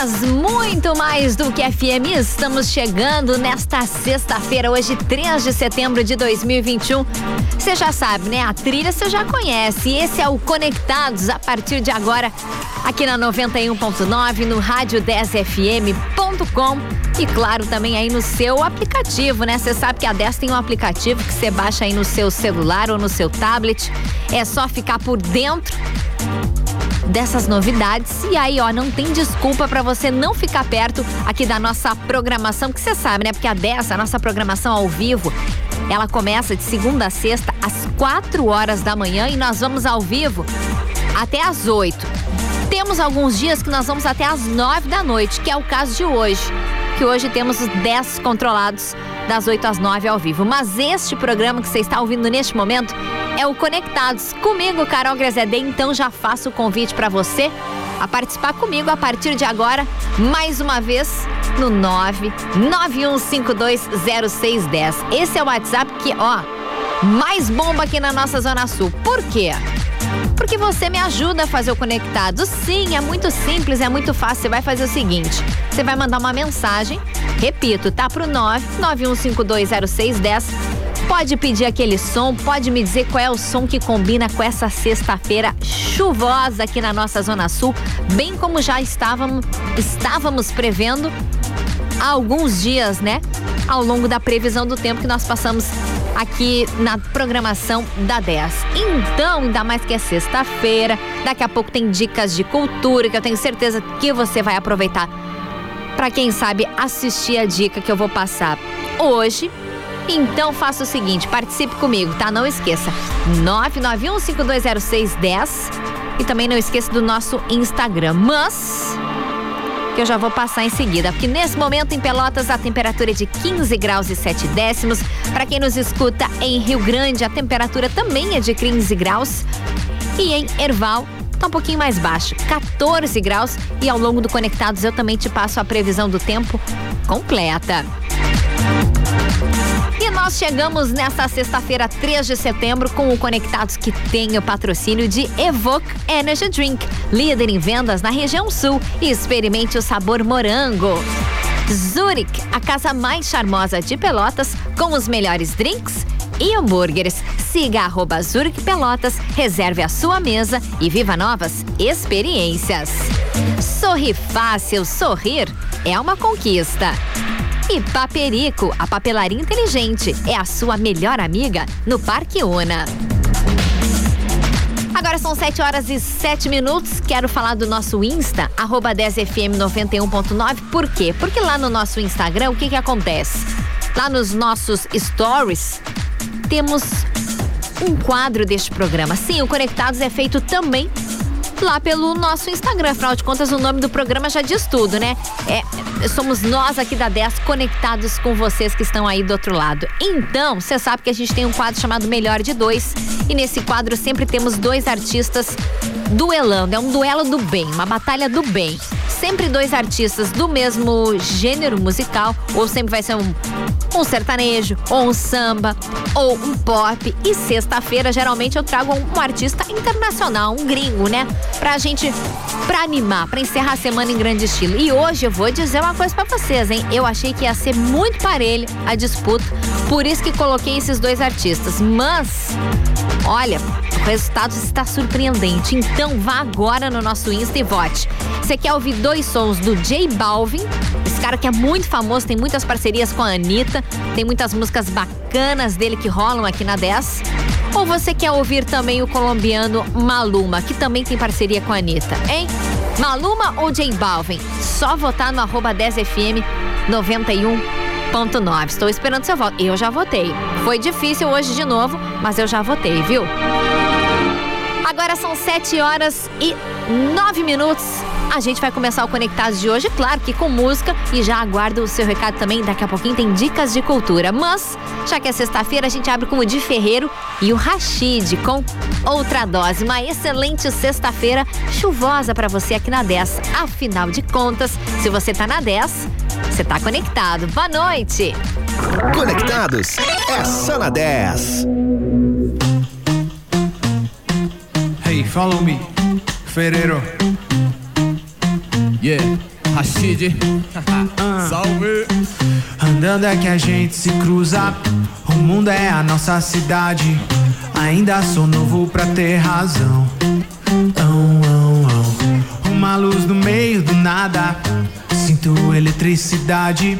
10, muito mais do que FM. Estamos chegando nesta sexta-feira, hoje, 3 de setembro de 2021. Você já sabe, né? A trilha você já conhece. Esse é o Conectados a partir de agora, aqui na 91.9, no rádio 10fm.com e claro, também aí no seu aplicativo, né? Você sabe que a 10 tem um aplicativo que você baixa aí no seu celular ou no seu tablet. É só ficar por dentro dessas novidades. E aí, ó, não tem desculpa para você não ficar perto aqui da nossa programação, que você sabe, né? Porque a dessa, a nossa programação ao vivo, ela começa de segunda a sexta às 4 horas da manhã e nós vamos ao vivo até às 8. Temos alguns dias que nós vamos até às 9 da noite, que é o caso de hoje. Que hoje temos os 10 controlados das 8 às 9 ao vivo. Mas este programa que você está ouvindo neste momento é o Conectados. Comigo, Carol Grezedê, então já faço o convite para você a participar comigo a partir de agora, mais uma vez, no 991520610. Esse é o WhatsApp que, ó, mais bomba aqui na nossa Zona Sul. Por quê? Porque você me ajuda a fazer o conectado. Sim, é muito simples, é muito fácil. Você vai fazer o seguinte: você vai mandar uma mensagem, repito, tá pro 991520610. Pode pedir aquele som, pode me dizer qual é o som que combina com essa sexta-feira chuvosa aqui na nossa Zona Sul, bem como já estávamos, estávamos prevendo há alguns dias, né? Ao longo da previsão do tempo que nós passamos aqui na programação da 10. Então, ainda mais que é sexta-feira, daqui a pouco tem dicas de cultura que eu tenho certeza que você vai aproveitar para quem sabe assistir a dica que eu vou passar hoje. Então faça o seguinte, participe comigo, tá? Não esqueça. 991520610 e também não esqueça do nosso Instagram. Mas que eu já vou passar em seguida, porque nesse momento em Pelotas a temperatura é de 15 graus e 7 décimos. Para quem nos escuta em Rio Grande, a temperatura também é de 15 graus. E em Erval, tá um pouquinho mais baixo, 14 graus. E ao longo do Conectados eu também te passo a previsão do tempo completa. E nós chegamos nesta sexta-feira, 3 de setembro, com o Conectados que tem o patrocínio de Evoque Energy Drink, líder em vendas na região sul e experimente o sabor morango. Zurich, a casa mais charmosa de Pelotas, com os melhores drinks e hambúrgueres. Siga arroba Zurich Pelotas, reserve a sua mesa e viva novas experiências. Sorri fácil, sorrir é uma conquista. E Paperico, a papelaria inteligente, é a sua melhor amiga no Parque Una. Agora são 7 horas e 7 minutos. Quero falar do nosso Insta, arroba 10fm91.9. Por quê? Porque lá no nosso Instagram, o que que acontece? Lá nos nossos stories, temos um quadro deste programa. Sim, o Conectados é feito também lá pelo nosso Instagram. Afinal de contas, o nome do programa já diz tudo, né? É, somos nós aqui da 10 conectados com vocês que estão aí do outro lado. Então, você sabe que a gente tem um quadro chamado Melhor de Dois. E nesse quadro sempre temos dois artistas duelando. É um duelo do bem, uma batalha do bem. Sempre dois artistas do mesmo gênero musical, ou sempre vai ser um um sertanejo, ou um samba, ou um pop. E sexta-feira, geralmente, eu trago um, um, artista internacional, um gringo, né? Pra gente, pra animar, pra encerrar a semana em grande estilo. E hoje eu vou dizer uma coisa pra vocês, hein? Eu achei que ia ser muito parelho a disputa, por isso que coloquei esses dois artistas. Mas, olha, o resultado está surpreendente. Então vá agora no nosso Insta e vote. Você quer ouvir dois sons do J Balvin? Esse cara que é muito famoso, tem muitas parcerias com a Anitta, tem muitas músicas bacanas dele que rolam aqui na 10. Ou você quer ouvir também o colombiano Maluma, que também tem parceria com a Anitta, hein? Maluma ou J Balvin? Só votar no arroba 10fm 91.9. Estou esperando seu voto. Eu já votei. Foi difícil hoje de novo, mas eu já votei, viu? Agora são 7 horas e 9 minutos. A gente vai começar o Conectados de hoje, claro que com música, e já aguardo o seu recado também. Daqui a pouquinho tem dicas de cultura. Mas, já que é sexta-feira, a gente abre com o Di Ferreiro e o Rashid com outra dose. Uma excelente sexta-feira chuvosa para você aqui na 10. Afinal de contas, se você tá na 10, você tá conectado. Boa noite! Conectados é só na 10. Follow me, Ferreiro. Yeah, Rashid. Salve! Andando é que a gente se cruza. O mundo é a nossa cidade. Ainda sou novo pra ter razão. Oh, oh, oh. Uma luz no meio do nada. Sinto eletricidade.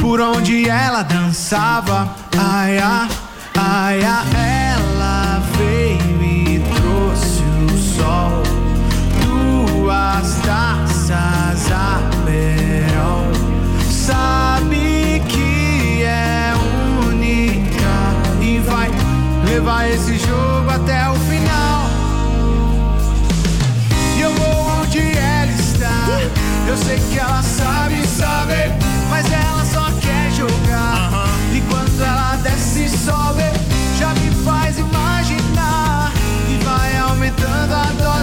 Por onde ela dançava. Ai, ai, ai, ai. Duas taças Aperol. Sabe que é única e vai levar esse jogo até o final. E eu vou onde ela está. Eu sei que ela sabe saber, mas ela só quer jogar. E quando ela desce e sobe, já me faz imaginar. E vai aumentando a dose.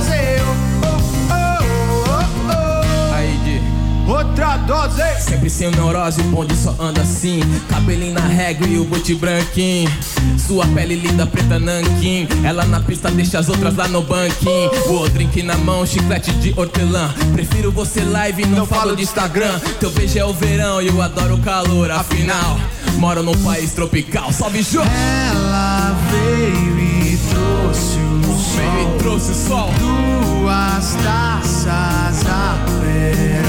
Dose. Sempre sem neurose, o bonde só anda assim. Cabelinho na régua e o bote branquinho. Sua pele linda, preta nanquim. Ela na pista deixa as outras lá no banquinho. O drink na mão, chiclete de hortelã. Prefiro você live, não, falo de Instagram. Teu beijo é o verão e eu adoro o calor. Afinal, moro num país tropical. Salve, Jô! Ela veio e trouxe o Veio sol. e trouxe o sol. Duas taças Aperol Sabe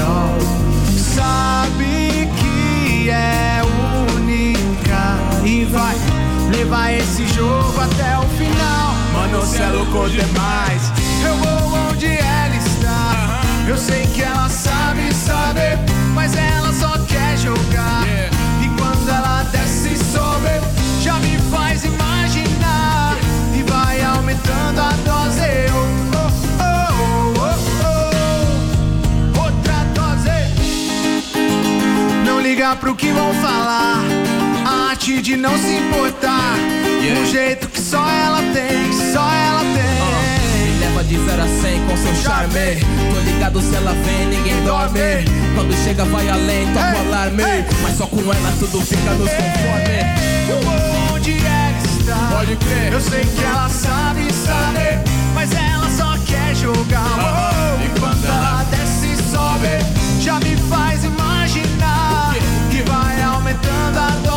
Demais. Eu vou onde ela está. Eu sei que ela sabe saber Mas ela só quer jogar. E quando ela desce e sobe Já me faz imaginar. E vai aumentando a dose. Oh, oh, oh. Outra dose. Não liga pro que vão falar. A arte de não se importar. Yeah. Um jeito que só ela tem só ela leva de 0 a 100 com seu charme. Tô ligado se ela vem, ninguém dorme. Quando chega, vai além, toca o alarme. Mas só com ela tudo fica nos conforme. Onde ela está. Pode crer. Eu sei que ela sabe saber, mas ela só quer jogar. Oh, E quando ela ela- desce e sobe, já me faz imaginar que vai aumentando a dose.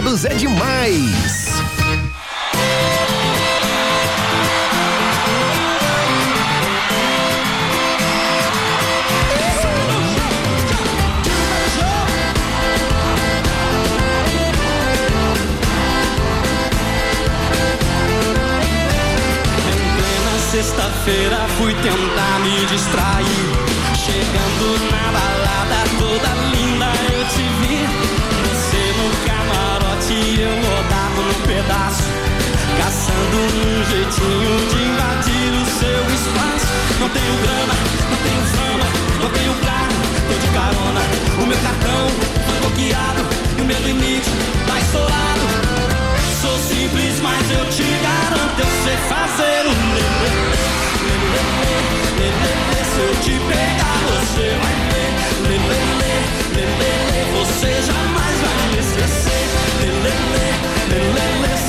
Conectados é demais. Sexta-feira fui tentar me distrair. Chegando na balada toda linda Caçando um jeitinho de invadir o seu espaço. Não tenho grana, não tenho fama, não tenho carro, tô de carona. O meu cartão foi bloqueado e o meu limite tá estourado. Sou simples, mas eu te garanto, eu sei fazer o lelê, se eu te pegar, você vai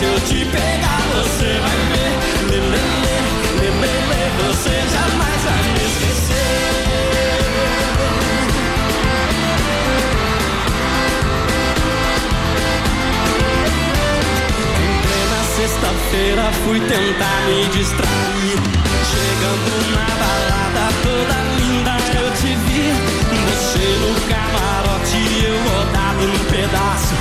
se eu te pegar, você vai ver. Lelê, lelê, você jamais vai me esquecer. Em plena sexta-feira fui tentar me distrair. Chegando na balada toda linda eu te vi. Você no camarote, eu num pedaço.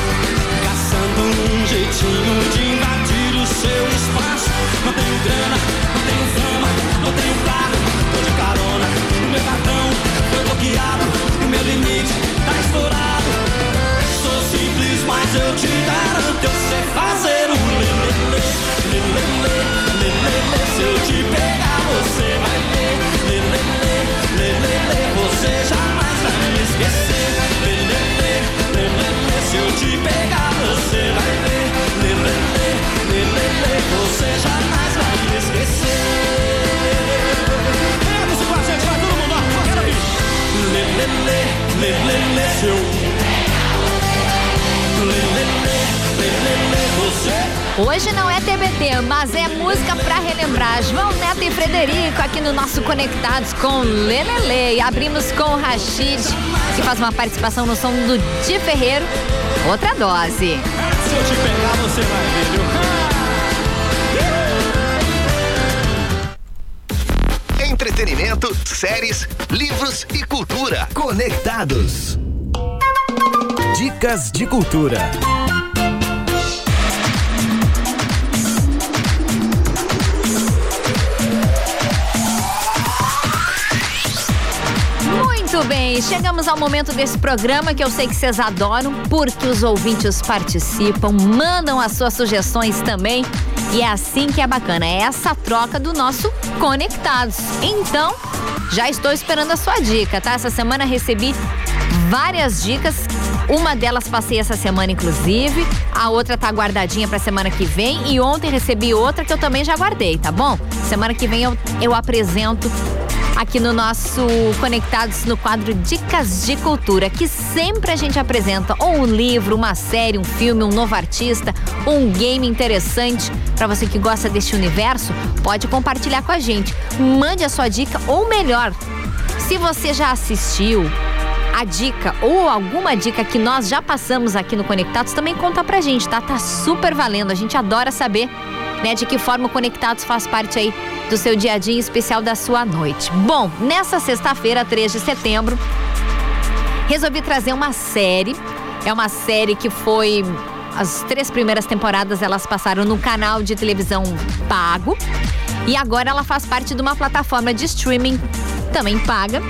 caçando um jeitinho de invadir o seu espaço. Não tenho grana, não tenho fama, não tenho carro, tô de carona. O meu cartão foi bloqueado, o meu limite tá estourado. Sou simples, mas eu te garanto, eu sei fazer um lelele, lelele, lelele. Se eu te pegar, você vai lelele, lelele. Te pegar, você vai ver, lelele, lelele. Você jamais vai me esquecer. Pega isso com a gente, vai todo mundo, ó, quero ouvir. Lelele, lelele, se eu Hoje não é TBT, mas é música pra relembrar. João Neto e Frederico aqui no nosso Conectados com Lelele. E abrimos com o Rashid, que faz uma participação no som do Di Ferreiro. Outra dose. Se eu te pegar, você vai ver, viu? Entretenimento, séries, livros e cultura. Conectados. Dicas de cultura. Muito bem, chegamos ao momento desse programa que eu sei que vocês adoram, porque os ouvintes participam, mandam as suas sugestões também. E é assim que é bacana, é essa troca do nosso Conectados. Então, já estou esperando a sua dica, tá? Essa semana recebi várias dicas. Uma delas passei essa semana, inclusive. A outra tá guardadinha pra semana que vem. E ontem recebi outra que eu também já guardei, tá bom? Semana que vem eu, eu apresento aqui no nosso Conectados no quadro Dicas de Cultura, que sempre a gente apresenta ou um livro, uma série, um filme, um novo artista, um game interessante. Para você que gosta deste universo, pode compartilhar com a gente. Mande a sua dica ou melhor, se você já assistiu a dica ou alguma dica que nós já passamos aqui no Conectados, também conta pra gente, tá? Tá super valendo. A gente adora saber, né, de que forma o Conectados faz parte aí do seu dia a dia, em especial da sua noite. Bom, nessa sexta-feira, 3 de setembro, resolvi trazer uma série. É uma série que foi as três primeiras temporadas elas passaram no canal de televisão pago e agora ela faz parte de uma plataforma de streaming também paga,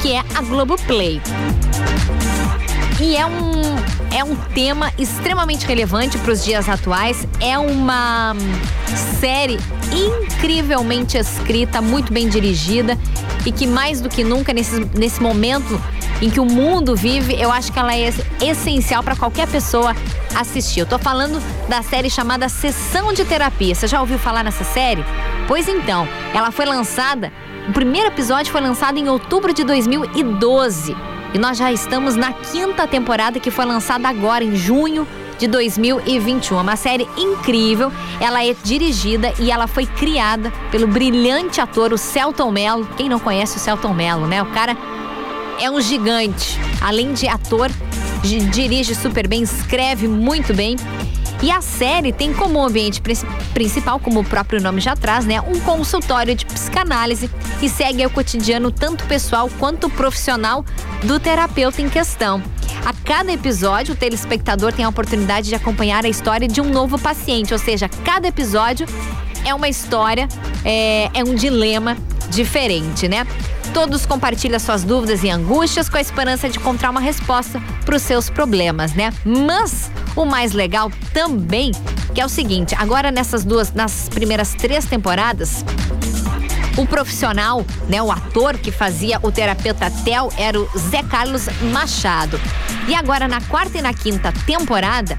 que é a Globoplay. E é um, é um tema extremamente relevante para os dias atuais. É uma série incrivelmente escrita, muito bem dirigida e que mais do que nunca nesse, nesse momento em que o mundo vive, eu acho que ela é essencial para qualquer pessoa assistir. Eu tô falando da série chamada Sessão de Terapia. Você já ouviu falar nessa série? Pois então, ela foi lançada, o primeiro episódio foi lançado em outubro de 2012. E nós já estamos na quinta temporada que foi lançada agora, em junho de 2021. Uma série incrível. Ela é dirigida e ela foi criada pelo brilhante ator, o Celton Mello. Quem não conhece o Celton Mello, né? O cara é um gigante. Além de ator, dirige super bem, escreve muito bem. E a série tem como ambiente princi- principal, como o próprio nome já traz, né, um consultório de psicanálise e segue o cotidiano tanto pessoal quanto profissional do terapeuta em questão. A cada episódio, o telespectador tem a oportunidade de acompanhar a história de um novo paciente, ou seja, cada episódio é uma história, é, é um dilema diferente, né? Todos compartilham suas dúvidas e angústias com a esperança de encontrar uma resposta para os seus problemas, né? Mas o mais legal também que é o seguinte, agora nessas duas, nas primeiras três temporadas, o profissional, né, o ator que fazia o terapeuta Tel era o Zé Carlos Machado. E agora na quarta e na quinta temporada,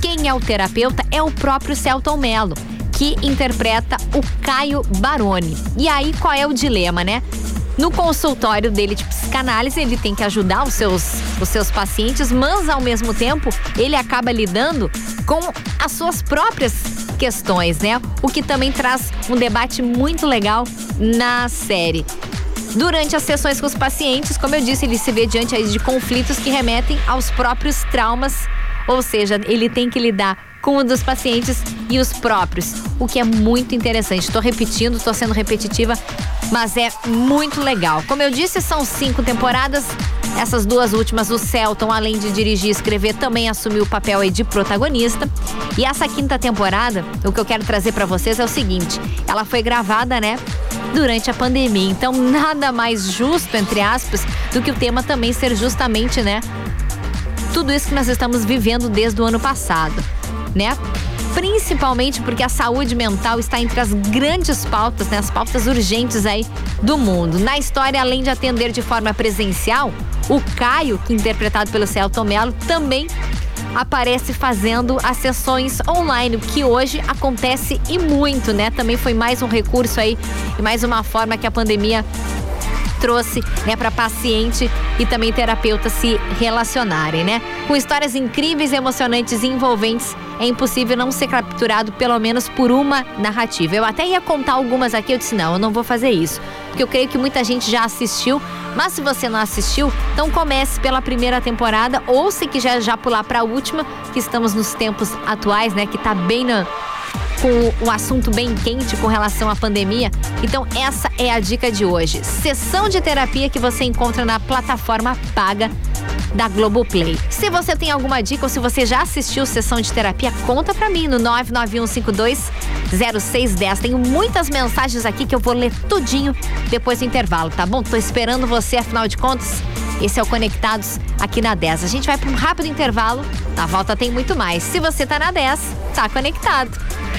quem é o terapeuta é o próprio Celton Mello, que interpreta o Caio Baroni. E aí qual é o dilema, né? No consultório dele de psicanálise, ele tem que ajudar os seus, os seus pacientes, mas ao mesmo tempo ele acaba lidando com as suas próprias questões, né? O que também traz um debate muito legal na série. Durante as sessões com os pacientes, como eu disse, ele se vê diante de conflitos que remetem aos próprios traumas, ou seja, ele tem que lidar com o dos pacientes e os próprios, o que é muito interessante. Estou repetindo, estou sendo repetitiva. Mas é muito legal. Como eu disse, são cinco temporadas. Essas duas últimas, o Celton, além de dirigir e escrever, também assumiu o papel de protagonista. E essa quinta temporada, o que eu quero trazer para vocês é o seguinte: ela foi gravada, né? Durante a pandemia. Então, nada mais justo, entre aspas, do que o tema também ser justamente, né? Tudo isso que nós estamos vivendo desde o ano passado, né? Principalmente porque a saúde mental está entre as grandes pautas, né, as pautas urgentes aí do mundo. Na história, além de atender de forma presencial, o Caio, que é interpretado pelo Celton Mello, também aparece fazendo as sessões online, o que hoje acontece e muito, né? Também foi mais um recurso aí e mais uma forma que a pandemia trouxe, né, para paciente e também terapeuta se relacionarem, né? Com histórias incríveis, emocionantes e envolventes, é impossível não ser capturado pelo menos por uma narrativa. Eu até ia contar algumas aqui, eu disse não, eu não vou fazer isso, porque eu creio que muita gente já assistiu, mas se você não assistiu, então comece pela primeira temporada ou se quiser já pular para a última, que estamos nos tempos atuais, né, que tá bem na com o assunto bem quente com relação à pandemia. Então, essa é a dica de hoje. Sessão de terapia que você encontra na plataforma paga da Globoplay. Se você tem alguma dica ou se você já assistiu sessão de terapia, conta pra mim no 991520610. Tenho muitas mensagens aqui que eu vou ler tudinho depois do intervalo, tá bom? Tô esperando você, afinal de contas. Esse é o Conectados aqui na 10. A gente vai para um rápido intervalo. Na volta tem muito mais. Se você tá na 10, tá conectado.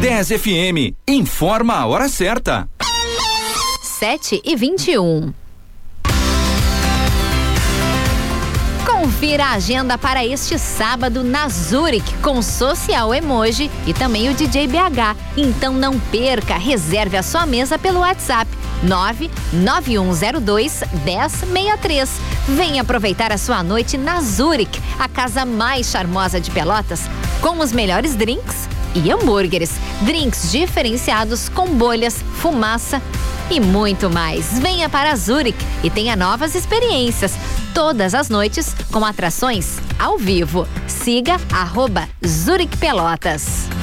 10 FM, informa a hora certa. 7 e 21. Confira a agenda para este sábado na Zurich com Social Emoji e também o DJ BH. Então não perca, reserve a sua mesa pelo WhatsApp 99102 1063. Venha aproveitar a sua noite na Zurich, a casa mais charmosa de Pelotas, com os melhores drinks e hambúrgueres. Drinks diferenciados com bolhas, fumaça e muito mais. Venha para Zurich e tenha novas experiências. Todas as noites com atrações ao vivo. Siga arroba Zurich Pelotas.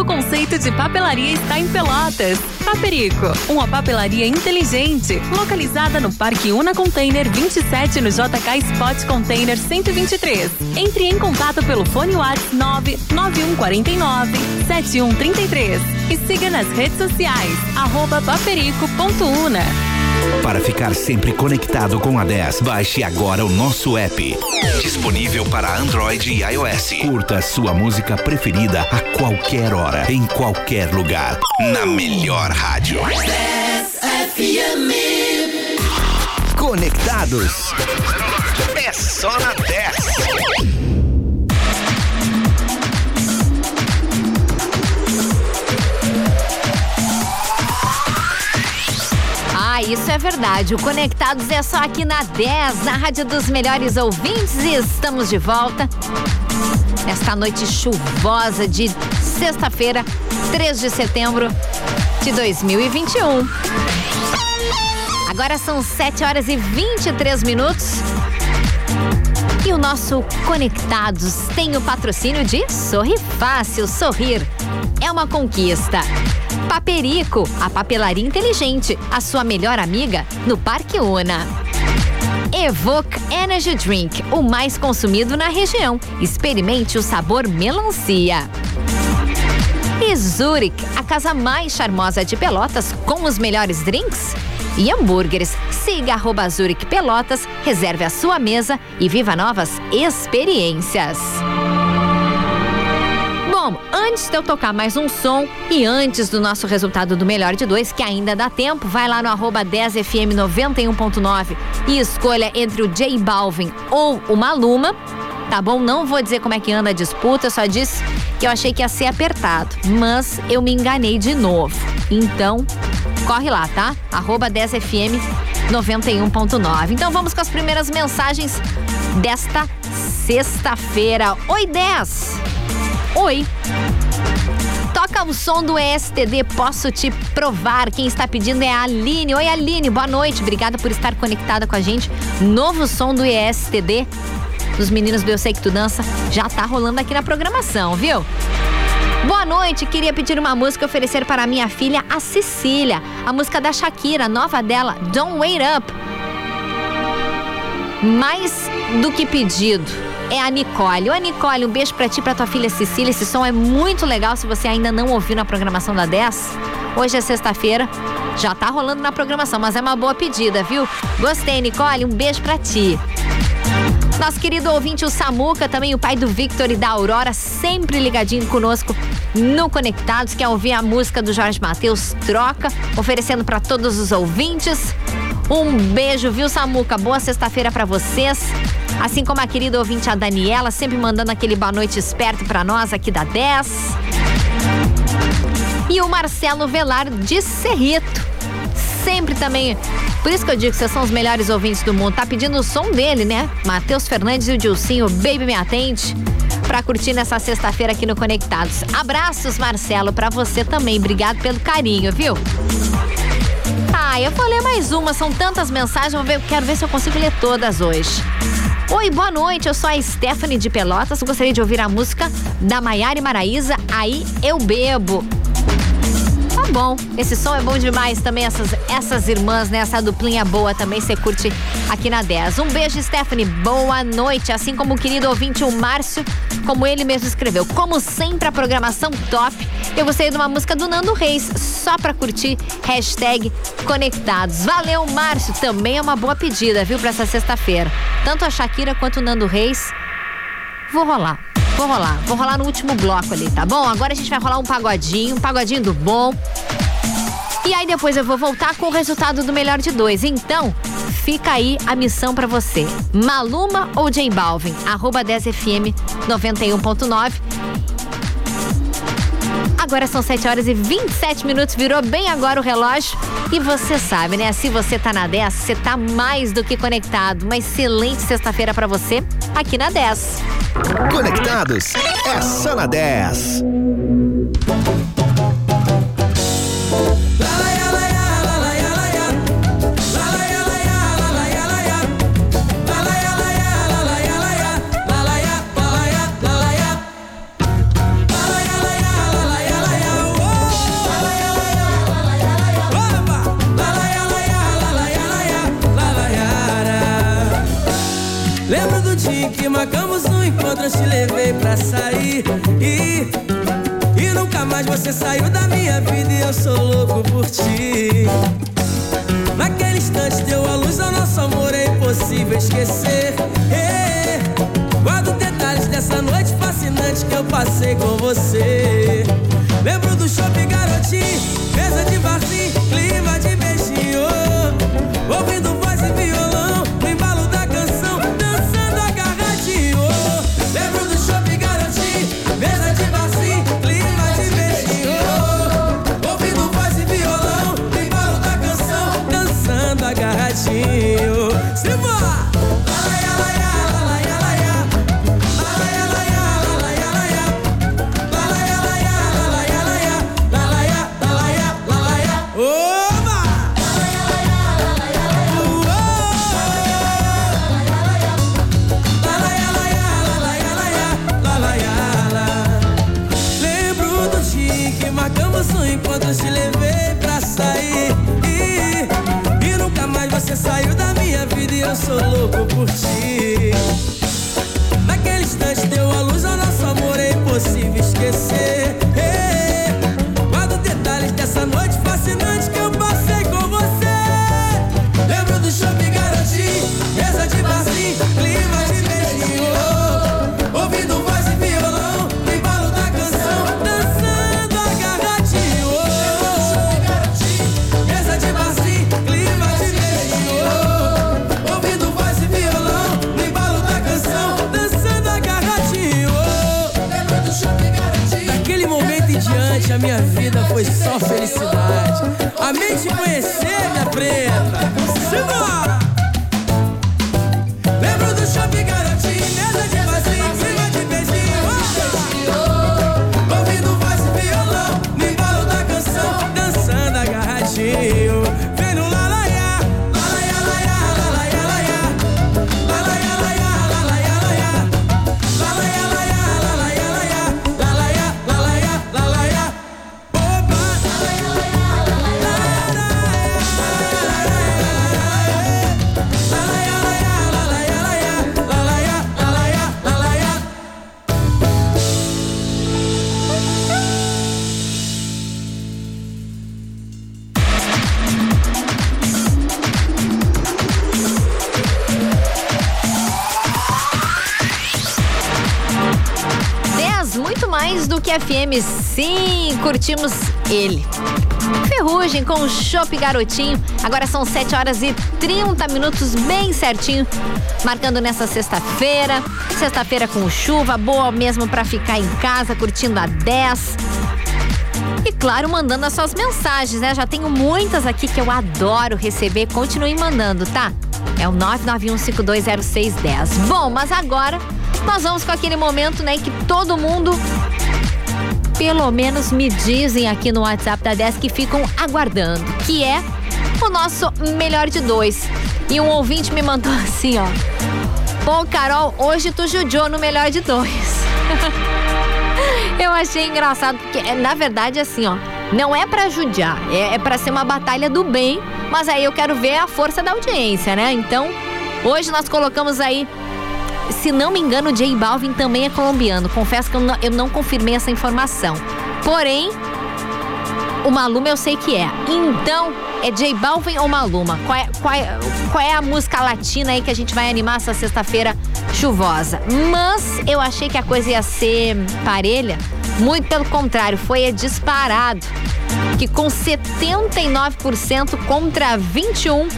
Novo conceito de papelaria está em Pelotas. Paperico, uma papelaria inteligente, localizada no Parque Una Container 27 no JK Spot Container 123. Entre em contato pelo fone WhatsApp 99149 7133 e siga nas redes sociais paperico.una. Para ficar sempre conectado com a 10, baixe agora o nosso app. Disponível para Android e iOS. Curta sua música preferida a qualquer hora, em qualquer lugar. Na melhor rádio. 10 FM. Conectados. É só na 10. Isso é verdade. O Conectados é só aqui na 10, na Rádio dos Melhores Ouvintes. E estamos de volta. Esta noite chuvosa de sexta-feira, 3 de setembro de 2021. Agora são 7 horas e 23 minutos. E o nosso Conectados tem o patrocínio de Sorri Fácil. Sorrir é uma conquista. Paperico, a papelaria inteligente, a sua melhor amiga no Parque Una. Evoque Energy Drink, o mais consumido na região. Experimente o sabor melancia. E Zurich, a casa mais charmosa de Pelotas com os melhores drinks e hambúrgueres. Siga Zurich Pelotas, reserve a sua mesa e viva novas experiências. Bom, antes de eu tocar mais um som e antes do nosso resultado do melhor de dois, que ainda dá tempo, vai lá no arroba 10fm91.9 e escolha entre o J Balvin ou o Maluma. tá bom? Não vou dizer como é que anda a disputa, só disse que eu achei que ia ser apertado, mas eu me enganei de novo. Então, corre lá, tá? Arroba 10fm 91.9. Então vamos com as primeiras mensagens desta sexta-feira. Oi, 10! Oi! Toca o som do ESTD, posso te provar. Quem está pedindo é a Aline. Oi, Aline, boa noite. Obrigada por estar conectada com a gente. Novo som do ESTD dos meninos do Eu Sei Que Tu Dança já tá rolando aqui na programação, viu? Boa noite, queria pedir uma música oferecer para minha filha, a Cecília. A música da Shakira, nova dela, Don't Wait Up. Mais do que pedido, é a Nicole. Oi, Nicole, um beijo pra ti, pra tua filha Cecília. Esse som é muito legal se você ainda não ouviu na programação da 10. Hoje é sexta-feira, já tá rolando na programação, mas é uma boa pedida, viu? Gostei, Nicole, um beijo pra ti. Nosso querido ouvinte, o Samuca, também o pai do Victor e da Aurora, sempre ligadinho conosco no Conectados, quer ouvir a música do Jorge Matheus Troca, oferecendo para todos os ouvintes. Um beijo, viu, Samuca? Boa sexta-feira para vocês. Assim como a querida ouvinte, a Daniela, sempre mandando aquele boa noite esperto para nós aqui da 10. E o Marcelo Velar de Cerrito sempre também. Por isso que eu digo que vocês são os melhores ouvintes do mundo. Tá pedindo o som dele, né? Matheus Fernandes e o Dilcinho, Baby Me Atende. Pra curtir nessa sexta-feira aqui no Conectados. Abraços, Marcelo, para você também. Obrigado pelo carinho, viu? Ah, eu vou ler mais uma. São tantas mensagens. Eu quero ver se eu consigo ler todas hoje. Oi, boa noite. Eu sou a Stephanie de Pelotas. Gostaria de ouvir a música da Maiara e Maraíza. Aí eu bebo bom. Esse som é bom demais também, essas, essas irmãs, né? Essa duplinha boa também você curte aqui na 10. Um beijo, Stephanie. Boa noite. Assim como o querido ouvinte, o Márcio, como ele mesmo escreveu. Como sempre, a programação top. Eu gostei de uma música do Nando Reis, só pra curtir. Hashtag conectados. Valeu, Márcio. Também é uma boa pedida, viu, pra essa sexta-feira. Tanto a Shakira quanto o Nando Reis. Vou rolar. Vou rolar, vou rolar no último bloco ali, tá bom? Agora a gente vai rolar um pagodinho, um pagodinho do bom. E aí depois eu vou voltar com o resultado do melhor de dois. Então, fica aí a missão para você. Maluma ou J Balvin? Arroba 10FM 91.9. Agora são 7 horas e 27 minutos, virou bem agora o relógio. E você sabe, né? Se você tá na 10, você tá mais do que conectado. Uma excelente sexta-feira para você aqui na 10. Conectados é só na 10. Curtimos ele. Ferrugem com o Chopp Garotinho. Agora são 7 horas e 30 minutos, bem certinho. Marcando nessa sexta-feira. Sexta-feira com chuva, boa mesmo pra ficar em casa, curtindo a 10. E claro, mandando as suas mensagens, né? Já tenho muitas aqui que eu adoro receber. Continuem mandando, tá? É o 991520610. Bom, mas agora nós vamos com aquele momento, né, que todo mundo pelo menos me dizem aqui no WhatsApp da 10 que ficam aguardando, que é o nosso melhor de dois. E um ouvinte me mandou assim, ó. Pô, Carol, hoje tu judiou no melhor de dois. Eu achei engraçado, porque é, na verdade, assim, ó, não é pra judiar, é, é para ser uma batalha do bem, mas aí eu quero ver a força da audiência, né? Então, hoje nós colocamos aí, se não me engano, J Balvin também é colombiano. Confesso que eu não, eu não confirmei essa informação. Porém, o Maluma eu sei que é. Então, é J Balvin ou Maluma? Qual é, qual, é, qual é a música latina aí que a gente vai animar essa sexta-feira chuvosa? Mas eu achei que a coisa ia ser parelha. Muito pelo contrário, foi é disparado. Que com 79% contra 21%,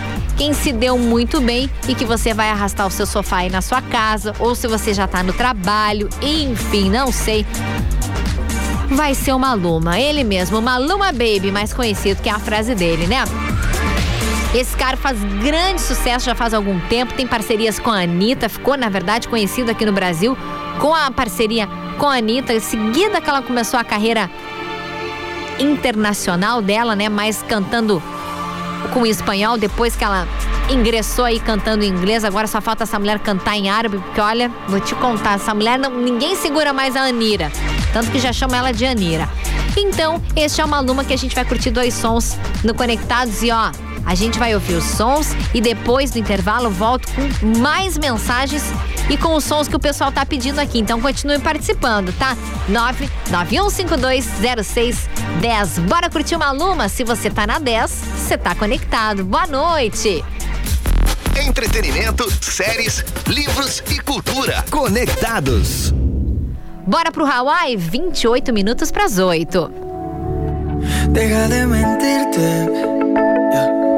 quem se deu muito bem e que você vai arrastar o seu sofá aí na sua casa, ou se você já tá no trabalho, enfim, não sei vai ser o Maluma. Ele mesmo, o Maluma Baby, mais conhecido que é a frase dele, né? Esse cara faz grande sucesso já faz algum tempo, tem parcerias com a Anitta, ficou, na verdade, conhecido aqui no Brasil com a parceria com a Anitta. Em seguida que ela começou a carreira internacional dela, né? Mais cantando com espanhol, depois que ela ingressou aí cantando em inglês, agora só falta essa mulher cantar em árabe, porque olha, vou te contar, essa mulher não, ninguém segura mais a Anira, tanto que já chama ela de Anira. Então, este é uma Maluma que a gente vai curtir dois sons no Conectados e ó, a gente vai ouvir os sons e depois do intervalo volto com mais mensagens e com os sons que o pessoal tá pedindo aqui. Então continue participando, tá? 991520610. Bora curtir uma Luma? Se você tá na 10, você tá conectado. Boa noite. Entretenimento, séries, livros e cultura. Conectados. Bora pro Hawaii, 28 minutos pras 8. Deja de mentirte.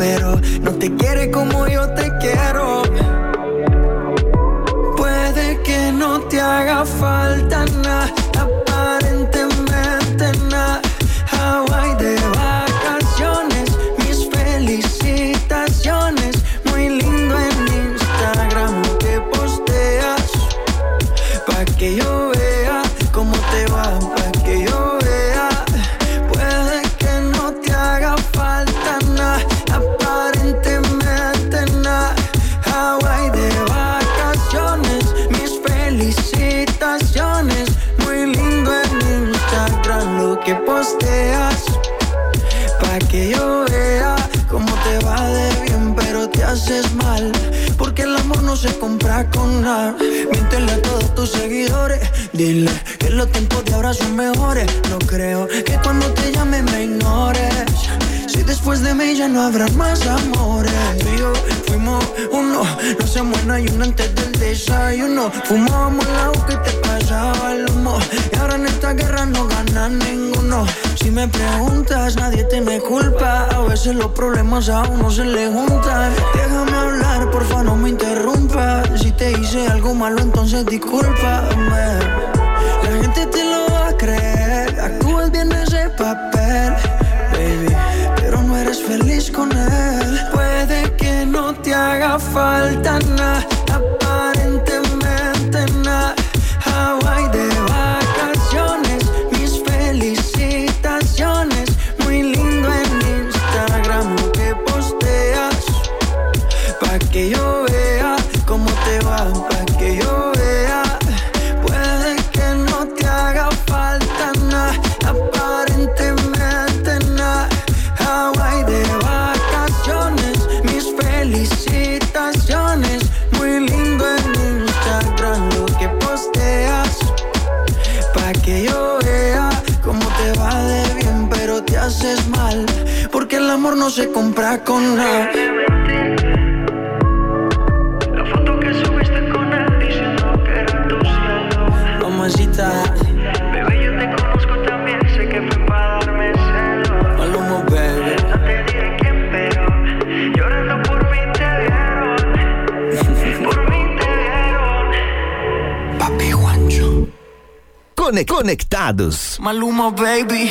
Pero no te quiere como yo te quiero. Se compra con nada. Miéntele a todos tus seguidores. Dile que los tiempos de ahora son mejores. No creo que cuando te llame me ignores. Si después de mí ya no habrá más amores. Tú y yo fuimos uno, no se muera y uno antes del desayuno. Fumábamos el agua que te pasaba el humo. Y ahora en esta guerra no gana ninguno. Si me preguntas, nadie tiene culpa. A veces los problemas a uno se le juntan. Déjame hablar, porfa, no me interrumpa. Si te hice algo malo, entonces discúlpame. La gente te lo va a creer. Actúas bien ese papel, baby pero no eres feliz con él. Puede que no te haga falta nada, no se compra con nada. La foto que subiste con él diciendo que era tu cielo. Mamacita. Bebé, yo te conozco también, sé que fue para darme celos. Maluma, baby. No te diré quién, pero llorando por mí te vieron. por mí te vieron. Papi Juancho. Cone- Conectados. Maluma, baby.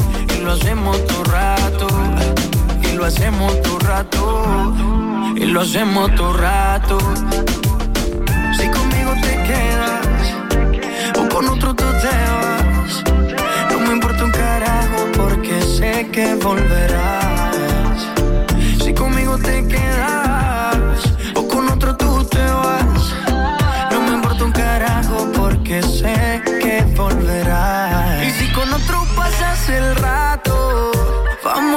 Lo hacemos todo rato. Y lo hacemos todo rato. Y lo hacemos todo rato. Si conmigo te quedas o con otro tú te vas. No me importa un carajo porque sé que volverás. Si conmigo te quedas o con otro tú te vas. No me importa un carajo porque sé que volverás. Y si con otro pasas el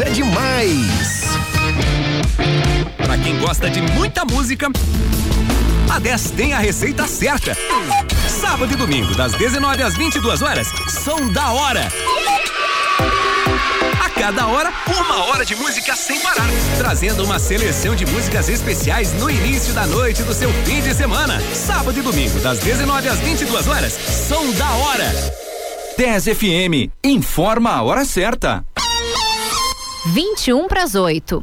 É demais. Pra quem gosta de muita música, a 10 tem a receita certa. Sábado e domingo, das 19 às 22 horas, são da hora. A cada hora, uma hora de música sem parar. Trazendo uma seleção de músicas especiais no início da noite do seu fim de semana. Sábado e domingo, das 19 às 22 horas, são da hora. 10 FM, informa a hora certa. 21 para as 8.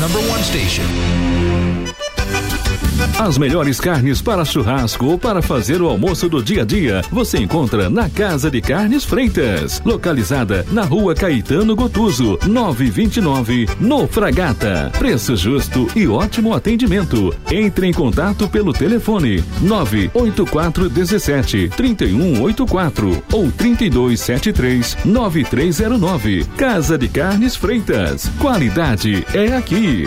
Number one station. As melhores carnes para churrasco ou para fazer o almoço do dia a dia você encontra na Casa de Carnes Freitas, localizada na Rua Caetano Gotuso, 929, no Fragata. Preço justo e ótimo atendimento. Entre em contato pelo telefone 98417 3184 ou 3273 9309. Casa de Carnes Freitas. Qualidade é aqui.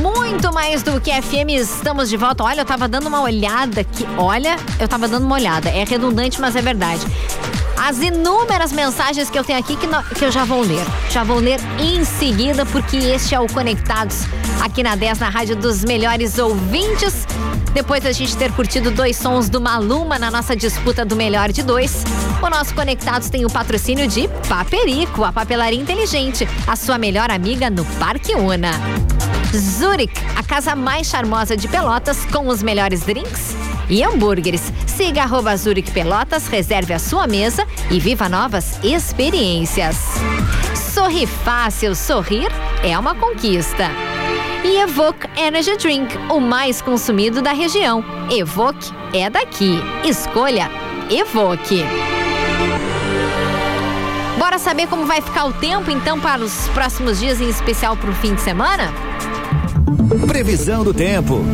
Muito mais do que FM. Estamos de volta. Olha, eu tava dando uma olhada aqui. Olha, eu tava dando uma olhada. É redundante, mas é verdade. As inúmeras mensagens que eu tenho aqui que, que eu já vou ler. Já vou ler em seguida, porque este é o Conectados aqui na 10, na rádio dos melhores ouvintes. Depois da gente ter curtido dois sons do Maluma na nossa disputa do melhor de dois, o nosso Conectados tem o patrocínio de Paperico, a papelaria inteligente, a sua melhor amiga no Parque Una. Zurich, a casa mais charmosa de Pelotas com os melhores drinks e hambúrgueres. Siga arroba Zurich Pelotas, reserve a sua mesa e viva novas experiências. Sorri fácil, sorrir é uma conquista. E Evoque Energy Drink, o mais consumido da região. Evoque é daqui. Escolha Evoque. Bora saber como vai ficar o tempo então para os próximos dias, em especial para o fim de semana? Previsão do tempo.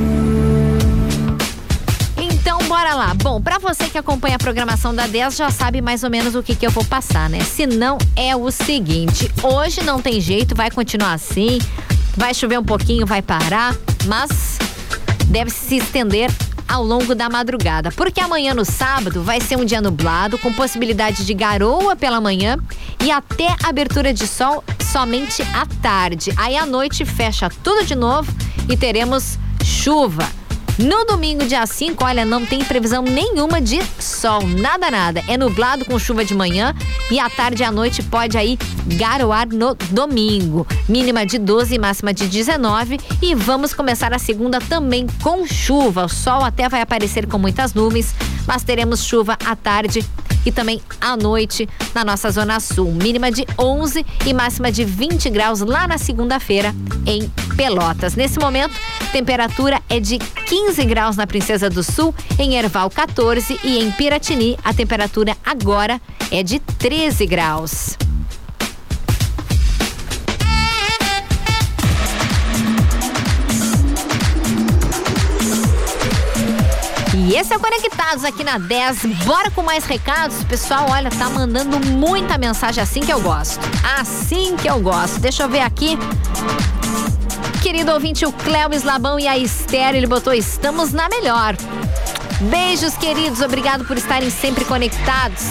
Então, bora lá. Bom, para você que acompanha a programação da 10 já sabe mais ou menos o que, que eu vou passar, né? Se não, é o seguinte: hoje não tem jeito, vai continuar assim. Vai chover um pouquinho, vai parar, mas deve se estender ao longo da madrugada, porque amanhã no sábado vai ser um dia nublado, com possibilidade de garoa pela manhã e até abertura de sol somente à tarde. Aí à noite fecha tudo de novo e teremos chuva. No domingo, dia 5, olha, não tem previsão nenhuma de sol, nada, nada. É nublado com chuva de manhã e à tarde e à noite pode aí garoar no domingo. Mínima de 12 e máxima de 19. E vamos começar a segunda também com chuva. O sol até vai aparecer com muitas nuvens, mas teremos chuva à tarde e também à noite na nossa zona sul. Mínima de 11 e máxima de 20 graus lá na segunda-feira em Pelotas. Nesse momento, temperatura é de 15 graus na Princesa do Sul, em Erval 14 e em Piratini a temperatura agora é de 13 graus. E esse é o Conectados aqui na 10. Bora com mais recados. Pessoal, olha, tá mandando muita mensagem assim que eu gosto. Assim que eu gosto. Deixa eu ver aqui. Querido ouvinte, o Cléo Labão e a Esther, ele botou estamos na melhor. Beijos, queridos. Obrigado por estarem sempre conectados.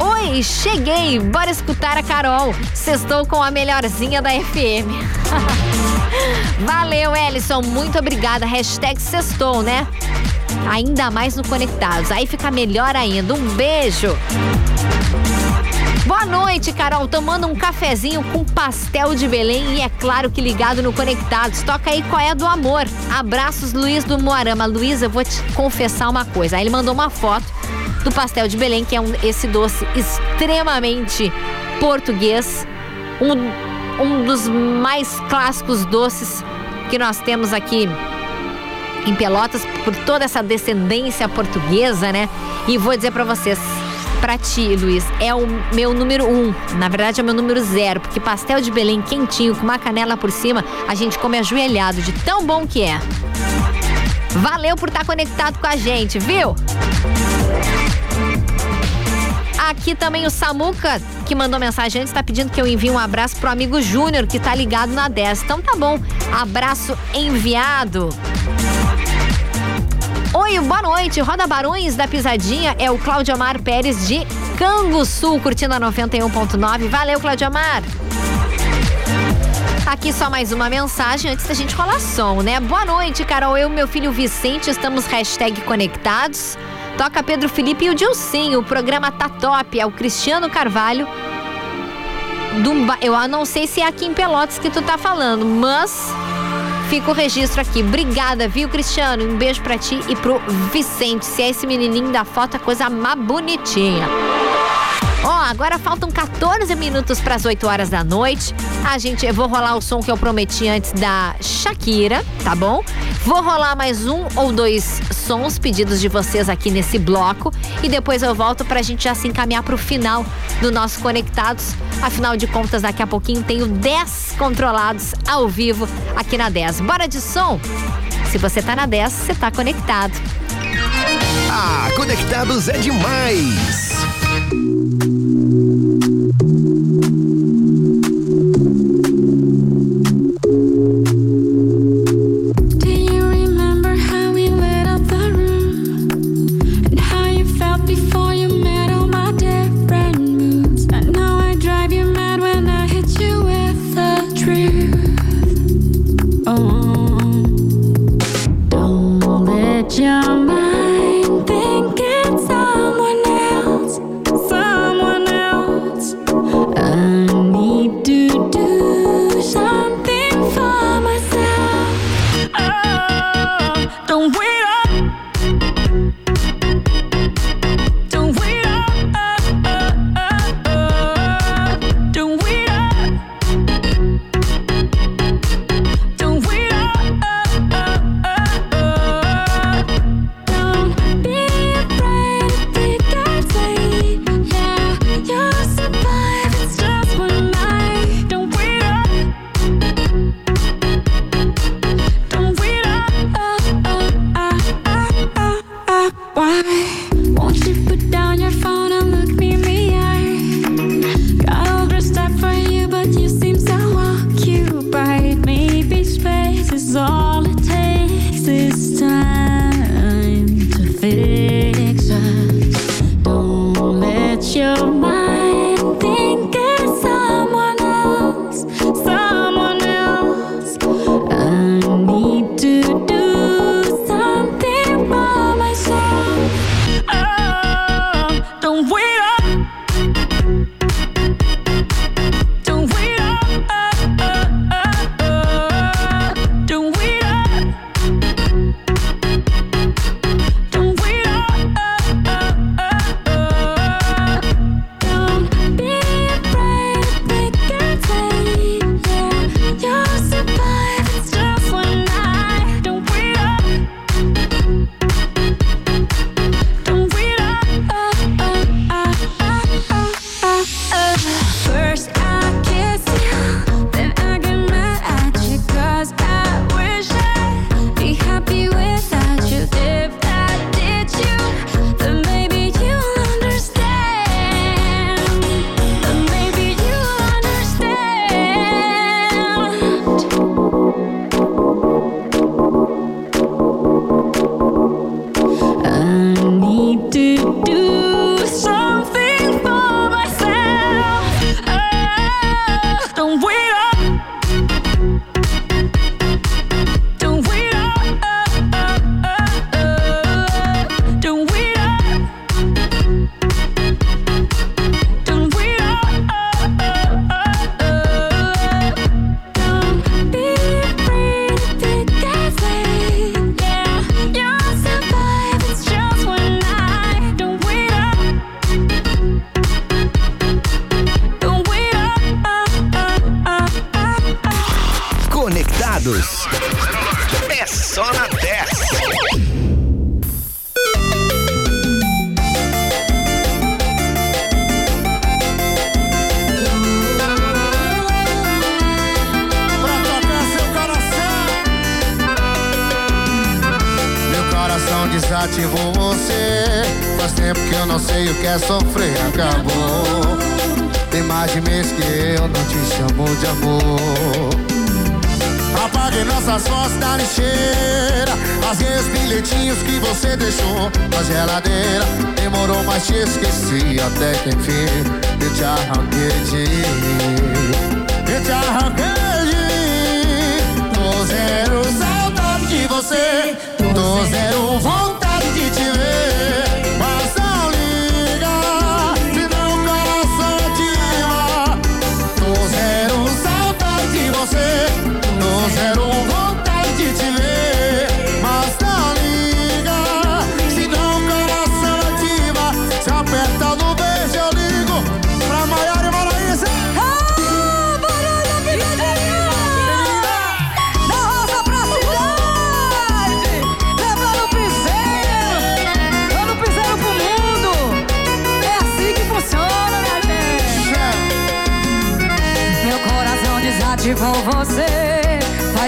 Oi, cheguei! Bora escutar a Carol. Sextou com a melhorzinha da FM. Valeu, Ellison. Muito obrigada. Hashtag sextou, né? Ainda mais no Conectados. Aí fica melhor ainda. Um beijo. Boa noite, Carol. Tomando um cafezinho com pastel de Belém e é claro que ligado no Conectados. Toca aí qual é do amor. Abraços, Luiz do Moarama. Luiz, eu vou te confessar uma coisa. Aí ele mandou uma foto do pastel de Belém, que é um, esse doce extremamente português. Um, um dos mais clássicos doces que nós temos aqui em Pelotas, por toda essa descendência portuguesa, né? E vou dizer para vocês, Pra ti, Luiz, é o meu número um. Na verdade, é o meu número zero, porque pastel de Belém quentinho, com uma canela por cima, a gente come ajoelhado, de tão bom que é. Valeu por estar conectado com a gente, viu? Aqui também o Samuca, que mandou mensagem antes, está pedindo que eu envie um abraço pro amigo Júnior, que tá ligado na 10. Então tá bom. Abraço enviado. Oi, boa noite. Roda Barões da Pisadinha é o Claudio Amar Pérez de Canguçu, curtindo a 91.9. Valeu, Claudio Amar. Aqui só mais uma mensagem antes da gente rolar som, né? Boa noite, Carol. Eu e meu filho Vicente estamos conectados. Toca Pedro Felipe e o Dilcinho. O programa tá top. É o Cristiano Carvalho. Do, eu não sei se é aqui em Pelotas que tu tá falando, mas Fica o registro aqui. Obrigada, viu, Cristiano? Um beijo para ti e pro Vicente. Se é esse menininho da foto, a coisa mais bonitinha. Ó, oh, agora faltam 14 minutos para as 8 horas da noite. A gente, eu vou rolar o som que eu prometi antes da Shakira, tá bom? Vou rolar mais um ou dois sons pedidos de vocês aqui nesse bloco e depois eu volto pra gente já se encaminhar pro final do nosso Conectados. Afinal de contas, daqui a pouquinho tenho 10 controlados ao vivo aqui na 10. Bora de som? Se você tá na 10, você tá conectado. Ah, conectados é demais!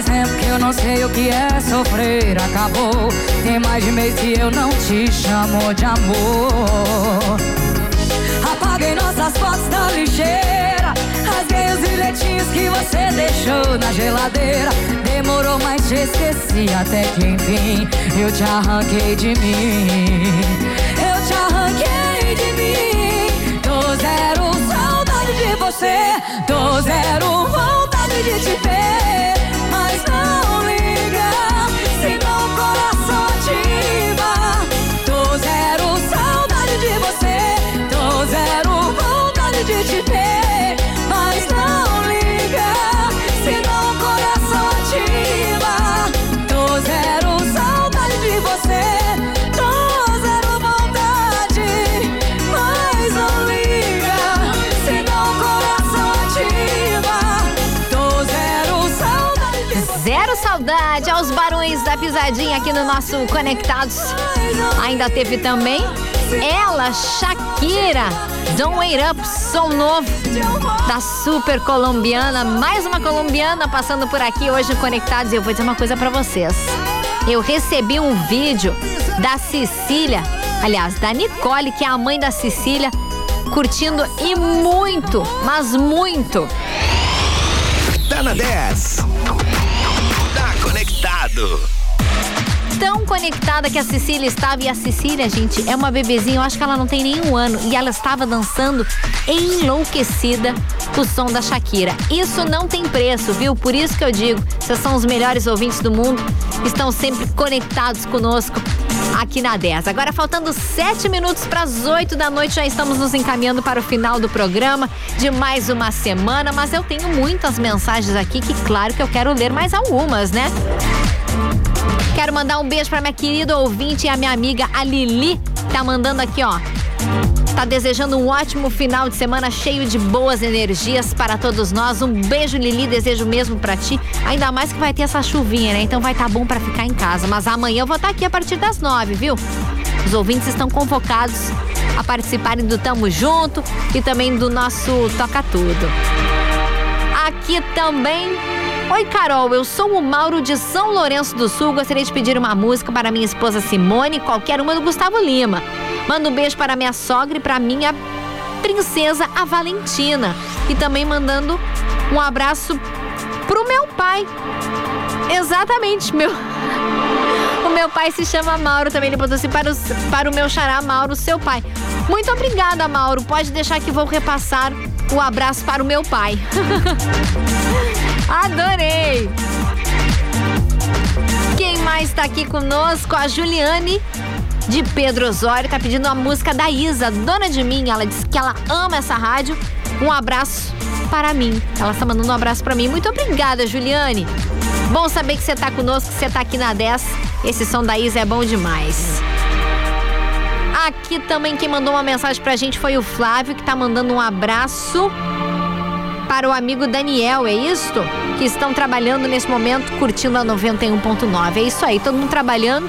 Faz tempo que eu não sei o que é sofrer. Acabou. Tem mais de mês que eu não te chamo de amor. Apaguei nossas fotos da lixeira. Rasguei os bilhetinhos que você deixou na geladeira. Demorou, mas te esqueci até que enfim eu te arranquei de mim. Eu te arranquei de mim. Tô zero saudade de você. Tô zero vontade de te ver. Pisadinha aqui no nosso Conectados. Ainda teve também ela, Shakira, Don't Wait Up, som novo da super colombiana. Mais uma colombiana passando por aqui hoje Conectados. E eu vou dizer uma coisa pra vocês. Eu recebi um vídeo da Cecília, aliás, da Nicole, que é a mãe da Cecília, curtindo e muito, mas muito. Tá na 10. Tá conectado. Conectada que a Cecília estava. E a Cecília, gente, é uma bebezinha, eu acho que ela não tem nenhum ano. E ela estava dançando enlouquecida o som da Shakira. Isso não tem preço, viu? Por isso que eu digo, vocês são os melhores ouvintes do mundo, estão sempre conectados conosco aqui na 10. Agora, faltando sete minutos para as 8 da noite, já estamos nos encaminhando para o final do programa de mais uma semana. Mas eu tenho muitas mensagens aqui que, claro, que eu quero ler mais algumas, né? Quero mandar um beijo para minha querida ouvinte e a minha amiga a Lili. Tá mandando aqui, ó. Tá desejando um ótimo final de semana cheio de boas energias para todos nós. Um beijo, Lili, desejo mesmo para ti. Ainda mais que vai ter essa chuvinha, né? Então vai estar tá bom para ficar em casa. Mas amanhã eu vou estar tá aqui a partir das nove, viu? Os ouvintes estão convocados a participarem do Tamo Junto e também do nosso Toca Tudo. Aqui também Oi, Carol, eu sou o Mauro de São Lourenço do Sul. Gostaria de pedir uma música para minha esposa Simone, qualquer uma do Gustavo Lima. Manda um beijo para minha sogra e para minha princesa, a Valentina. E também mandando um abraço pro meu pai. Exatamente, meu. O meu pai se chama Mauro também. Ele botou assim para o, para o meu xará Mauro, seu pai. Muito obrigada, Mauro. Pode deixar que vou repassar o abraço para o meu pai. Adorei! Quem mais tá aqui conosco? A Juliane de Pedro Osório tá pedindo a música da Isa, dona de mim. Ela disse que ela ama essa rádio. Um abraço para mim. Ela está mandando um abraço para mim. Muito obrigada, Juliane. Bom saber que você tá conosco, que você tá aqui na 10. Esse som da Isa é bom demais. Aqui também quem mandou uma mensagem pra gente foi o Flávio, que tá mandando um abraço para o amigo Daniel, é isto? Que estão trabalhando nesse momento, curtindo a 91.9. É isso aí, todo mundo trabalhando,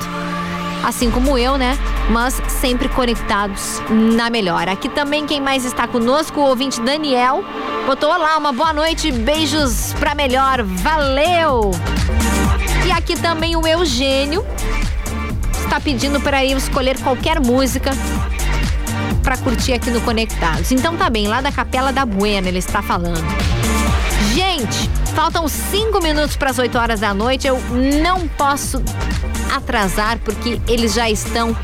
assim como eu, né? Mas sempre conectados na melhor. Aqui também quem mais está conosco, o ouvinte Daniel, botou lá uma boa noite, beijos pra melhor, valeu! E aqui também o Eugênio está pedindo para eu escolher qualquer música para curtir aqui no Conectados. Então tá bem, lá da Capela da Buena ele está falando. Gente, faltam cinco minutos para as 8 horas da noite. Eu não posso atrasar porque eles já estão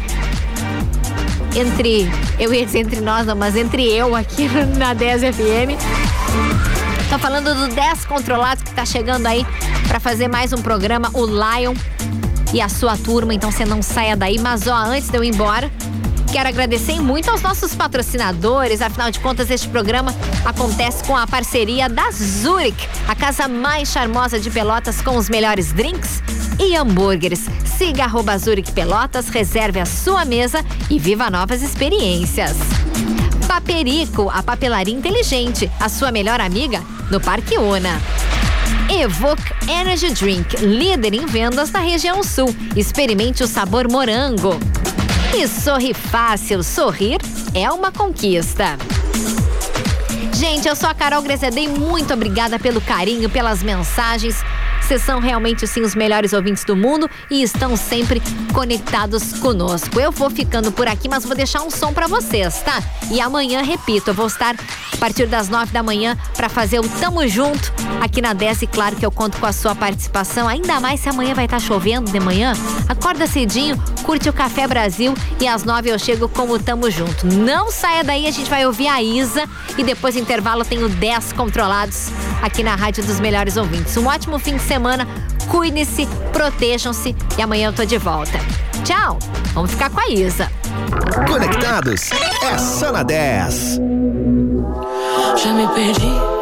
entre, eu dizer entre nós, não, mas entre eu aqui na 10 FM. Tô falando do 10 Controlados que tá chegando aí para fazer mais um programa, o Lion e a sua turma, então você não saia daí. Mas ó, antes de eu ir embora, Quero agradecer muito aos nossos patrocinadores, afinal de contas, este programa acontece com a parceria da Zurich, a casa mais charmosa de Pelotas com os melhores drinks e hambúrgueres. Siga arroba Zurich Pelotas, reserve a sua mesa e viva novas experiências. Paperico, a papelaria inteligente, a sua melhor amiga no Parque Una. Evoque Energy Drink, líder em vendas na região sul. Experimente o sabor morango. E sorri fácil, sorrir é uma conquista. Gente, eu sou a Carol Grezedei, muito obrigada pelo carinho, pelas mensagens. Vocês são realmente sim os melhores ouvintes do mundo e estão sempre conectados conosco. Eu vou ficando por aqui, mas vou deixar um som para vocês, tá? E amanhã, repito, eu vou estar a partir das nove da manhã para fazer o Tamo Junto aqui na 10 e claro que eu conto com a sua participação, ainda mais se amanhã vai estar tá chovendo de manhã. Acorda cedinho, curte o Café Brasil e às nove eu chego com o Tamo Junto. Não saia daí, a gente vai ouvir a Isa e depois do intervalo tem o 10 controlados aqui na Rádio dos Melhores Ouvintes. Um ótimo fim de semana, cuidem-se, protejam-se e amanhã eu tô de volta. Tchau, vamos ficar com a Isa. Conectados é só na 10. Já me perdi,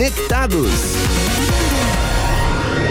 Conectados.